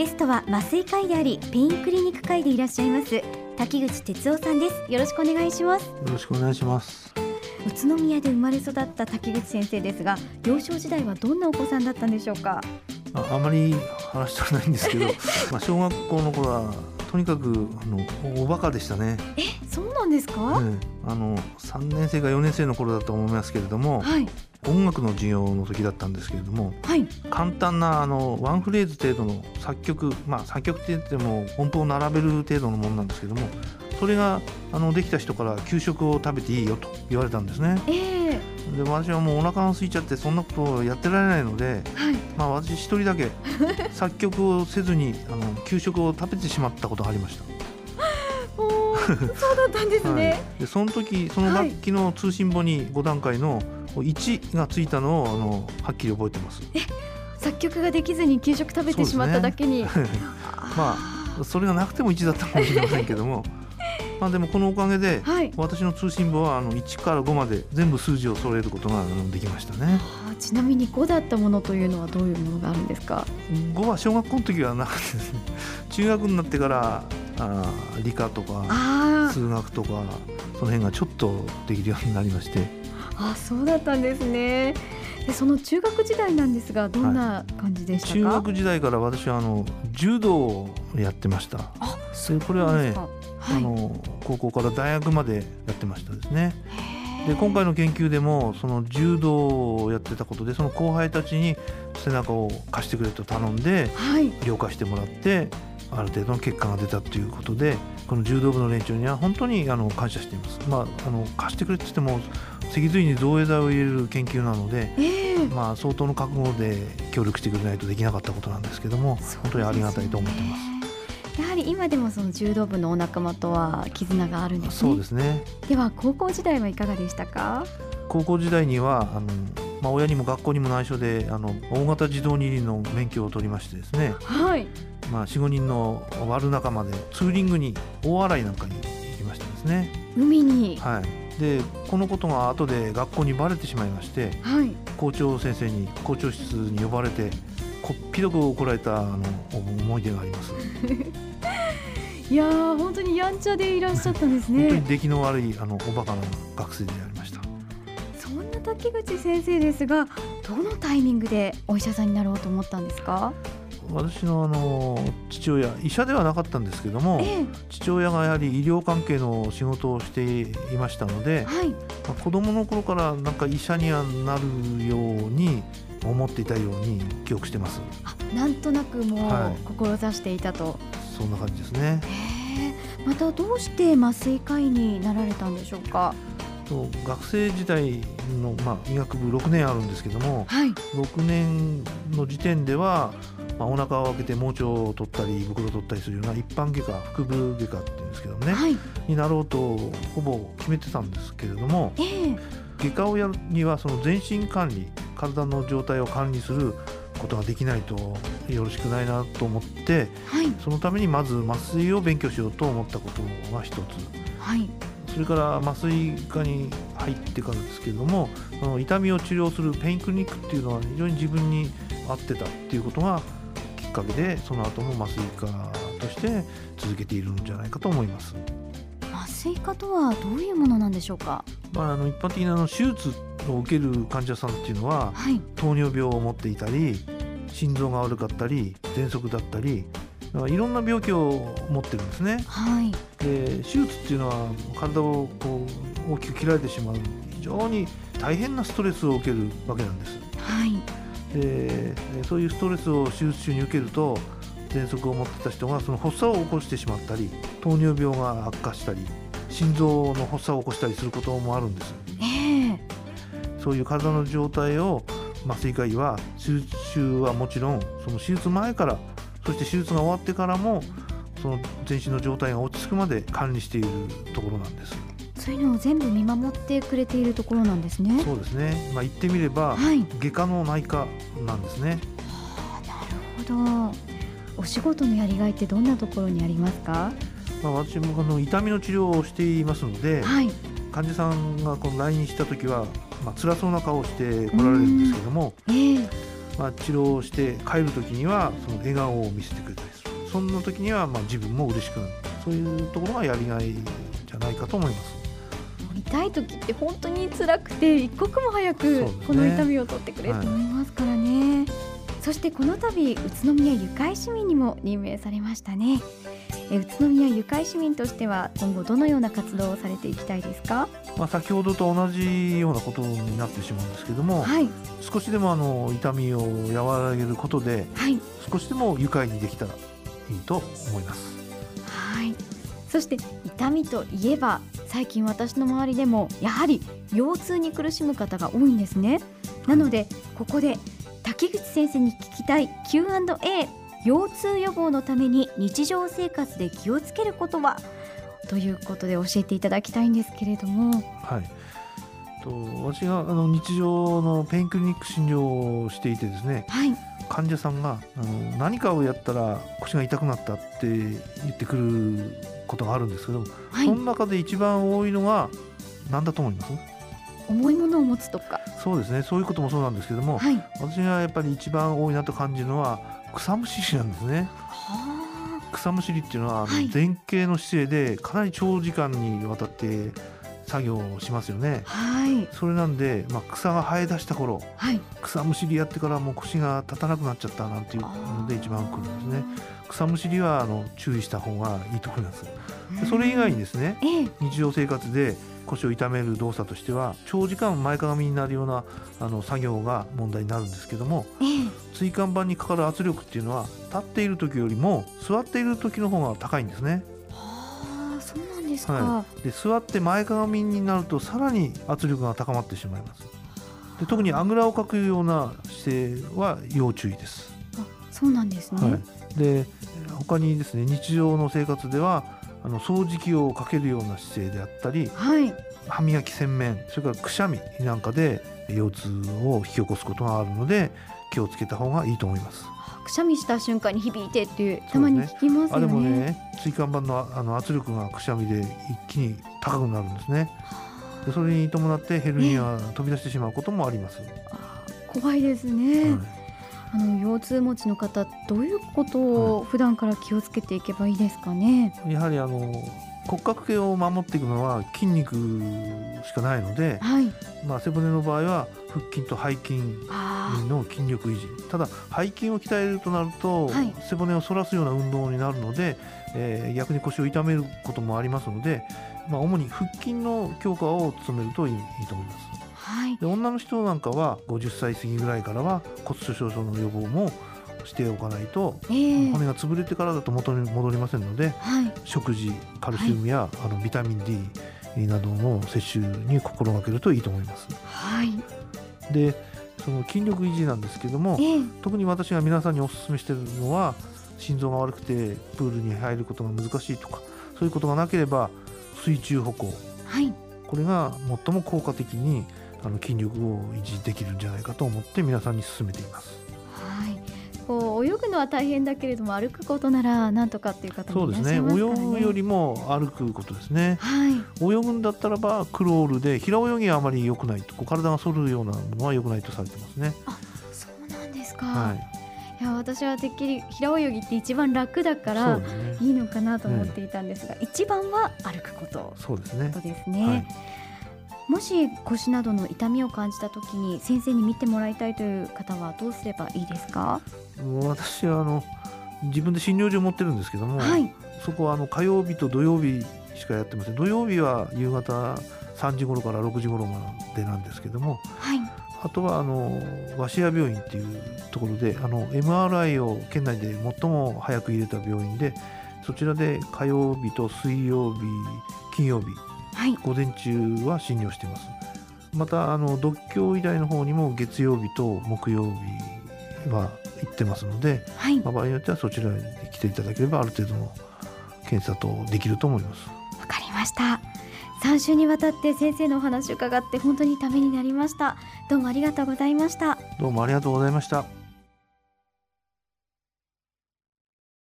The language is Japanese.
ゲストは麻酔科医でありペインクリニック科医でいらっしゃいます滝口哲夫さんです。よろしくお願いします。よろしくお願いします。宇都宮で生まれ育った滝口先生ですが幼少時代はどんなお子さんだったんでしょうか？ああまり話したくないんですけど まあ小学校の頃はとにかくあのおバカでしたね。えそうなんですか、ええ、あの3年生か4年生の頃だと思いますけれども、はい、音楽の授業の時だったんですけれども、はい、簡単なあのワンフレーズ程度の作曲まあ作曲って言っても音符を並べる程度のものなんですけどもそれがあのできた人から給食を食べていいよと言われたんですね。えー、で私はもうお腹が空いちゃってそんなことをやってられないので、はい、まあ私一人だけ作曲をせずにあの給食を食べてしまったことがありました。そうだったんですね。はい、でその時その楽器の通信簿に5段階の1がついたのをあのはっきり覚えてます。え作曲ができずに給食食べてしまっただけに。ね、まあそれがなくても1だったかもしれませんけども。まあでもこのおかげで、はい、私の通信簿はあの1から5まで全部数字を揃えることができましたね。ちなみに5だったものというのはどういうものがあるんですか ?5 は小学校の時はなかったですね。中学になってからあ理科とか数学とかその辺がちょっとできるようになりまして。あそうだったんですね。でその中学時代なんですがどんな感じでしたか、はい、中学時代から私はあの柔道をやってました。あそこれはね、はい、あの高校から大学までやってましたですね。で今回の研究でもその柔道をやってたことでその後輩たちに背中を貸してくれと頼んで、はい、了解してもらってある程度の結果が出たということでこの柔道部の連中には本当にあの感謝しています。まあ、あの貸してくれって言っても脊髄に造影剤を入れる研究なので、えー、まあ、相当の覚悟で協力してくれないとできなかったことなんですけども、ね、本当にありがたいと思ってます。やはり今でもその柔道部のお仲間とは絆があるんですね。そうですね。では高校時代はいかがでしたか？高校時代にはあのまあ親にも学校にも内緒であの大型自動二輪の免許を取りましてですね。はい。まあ、45人の悪仲間でツーリングに大洗なんかに行きましたですね。海に、はい、でこのことが後で学校にバレてしまいまして、はい、校長先生に校長室に呼ばれてこっぴどく怒られたあの思い出があります。いや本当にやんちゃでいらっしゃったんですね。本当に出来の悪いあのおバカな学生でありました。そんな滝口先生ですがどのタイミングでお医者さんになろうと思ったんですか？私のあの父親医者ではなかったんですけども、ええ、父親がやはり医療関係の仕事をしていましたので、はい、まあ、子供の頃からなんか医者にはなるように思っていたように記憶してます。あなんとなくもう志していたと、はい、そんな感じですね。またどうして麻酔科医になられたんでしょうか？と学生時代の、まあ、医学部6年あるんですけども、はい、6年の時点ではまあ、お腹を開けて盲腸を取ったり袋を取ったりするような一般外科腹部外科っていうんですけどね、はい、になろうとほぼ決めてたんですけれども、えー、外科をやるにはその全身管理体の状態を管理することができないとよろしくないなと思って、はい、そのためにまず麻酔を勉強しようと思ったことが一つ。はい。それから麻酔科に入ってからですけれども痛みを治療するペインクリニックっていうのは非常に自分に合ってたっていうことがっかけでその後も麻酔科として続けているんじゃないかと思います麻酔科とはどういうものなんでしょうか、まあ、あの一般的なの手術を受ける患者さんっていうのは、はい、糖尿病を持っていたり心臓が悪かったり喘息だったりいろんな病気を持ってるんですね。はい、で手術っていうのは体をこう大きく切られてしまう非常に大変なストレスを受けるわけなんです。はいでそういうストレスを手術中に受けると喘息を持ってた人がその発作を起こしてしまったり糖尿病が悪化したり心臓の発作を起こしたりすることもあるんです、えー、そういう体の状態を麻酔科医は手術中はもちろんその手術前からそして手術が終わってからもその全身の状態が落ち着くまで管理しているところなんです。そういうのを全部見守ってくれているところなんですね。そうですね。まあ言ってみれば、はい、外科の内科なんですね。はあ、なるほど。お仕事のやりがいってどんなところにありますか？まあ私もあの痛みの治療をしていますので、はい、患者さんがこの来院した時はまあ辛そうな顔をして来られるんですけども、うんえー、まあ、治療して帰る時にはその笑顔を見せてくれたりするそんな時にはまあ自分も嬉しくなるそういうところがやりがいじゃないかと思います痛い時って本当に辛くて一刻も早くこの痛みを取ってくれと思いますからね、はい、そしてこの度宇都宮ゆかい市民にも任命されましたね。え宇都宮ゆかい市民としては今後どのような活動をされていきたいですか、まあ、先ほどと同じようなことになってしまうんですけども、はい、少しでもあの痛みを和らげることで、はい、少しでも愉快にできたらいいと思います。はい。そして痛みといえば最近私の周りでもやはり腰痛に苦しむ方が多いんですね。なのでここで滝口先生に聞きたい Q&A 腰痛予防のために日常生活で気をつけることは？ということで教えていただきたいんですけれども。はい。と私があの日常のペインクリニック診療をしていてですね、はい、患者さんがあの何かをやったら腰が痛くなったって言ってくることがあるんですけど、はい、その中で一番多いのが何だと思います？重いものを持つとか。そうですね。そういうこともそうなんですけども、はい、私がやっぱり一番多いなと感じるのは草むしりなんですね。草むしりっていうのは、前傾の姿勢でかなり長時間にわたって作業をしますよね。はい、それなんで、まあ、草が生え出した頃、はい、草むしりやってからもう腰が立たなくなっちゃったなんていうので一番くるんですね。草むしりはあの注意した方がいいと思います。それ以外にですね、日常生活で腰を痛める動作としては長時間前かがみになるようなあの作業が問題になるんですけども、えー、椎間板にかかる圧力っていうのは立っている時よりも座っている時の方が高いんですね。ですか、はい、で座って前かがみになるとさらに圧力が高まってしまいます。で特にあぐらをかくような姿勢は要注意です。あそうなんですね、はい、で他にですね日常の生活ではあの掃除機をかけるような姿勢であったり、はい、歯磨き洗面それからくしゃみなんかで腰痛を引き起こすことがあるので気をつけた方がいいと思います。くしゃみした瞬間に響いてっていうたまに聞きますよね。あでもね椎間板のあの圧力がくしゃみで一気に高くなるんですね。でそれに伴ってヘルニア飛び出してしまうこともあります。怖いですね。はいあの腰痛持ちの方どういうことを普段から気をつけていけばいいですかね、はい、やはりあの骨格系を守っていくのは筋肉しかないので、はい、まあ、背骨の場合は腹筋と背筋の筋力維持。ただ背筋を鍛えるとなると、はい、背骨を反らすような運動になるので、えー、逆に腰を痛めることもありますので、まあ、主に腹筋の強化を努めるといいいいと思います。はい、で女の人なんかは50歳過ぎぐらいからは骨粗しょう症の予防もしておかないと、えー、骨が潰れてからだと元に戻りませんので、はい、食事カルシウムや、はい、あのビタミン D などの摂取に心がけるといいと思います。はい、でその筋力維持なんですけども、えー、特に私が皆さんにお勧めしているのは心臓が悪くてプールに入ることが難しいとかそういうことがなければ水中歩行、はい、これが最も効果的にあの筋力を維持できるんじゃないかと思って皆さんに勧めています。はいこう泳ぐのは大変だけれども歩くことならなんとかっていう方もいらっしゃいますね。そうですね。泳ぐよりも歩くことですね。はい。泳ぐんだったらばクロールで平泳ぎはあまり良くないと、こう体が反るようなものは良くないとされてますね。あ、そうなんですか。はい。いや私はてっきり平泳ぎって一番楽だからいいのかなと思っていたんですが、ね、一番は歩くことそうですね。ことですね。はいもし腰などの痛みを感じたときに先生に見てもらいたいという方はどうすればいいですか？私はあの自分で診療所持ってるんですけども、はい、そこはあの火曜日と土曜日しかやってません。土曜日は夕方3時頃から6時頃までなんですけども、はい、あとはあの鷲屋病院っていうところであの MRI を県内で最も早く入れた病院でそちらで火曜日と水曜日金曜日はい、午前中は診療しています。またあの独協医大の方にも月曜日と木曜日は行ってますので、はい、まあ、場合によってはそちらに来ていただければある程度の検査とできると思います。わかりました。3週にわたって先生のお話を伺って本当にためになりました。どうもありがとうございました。どうもありがとうございました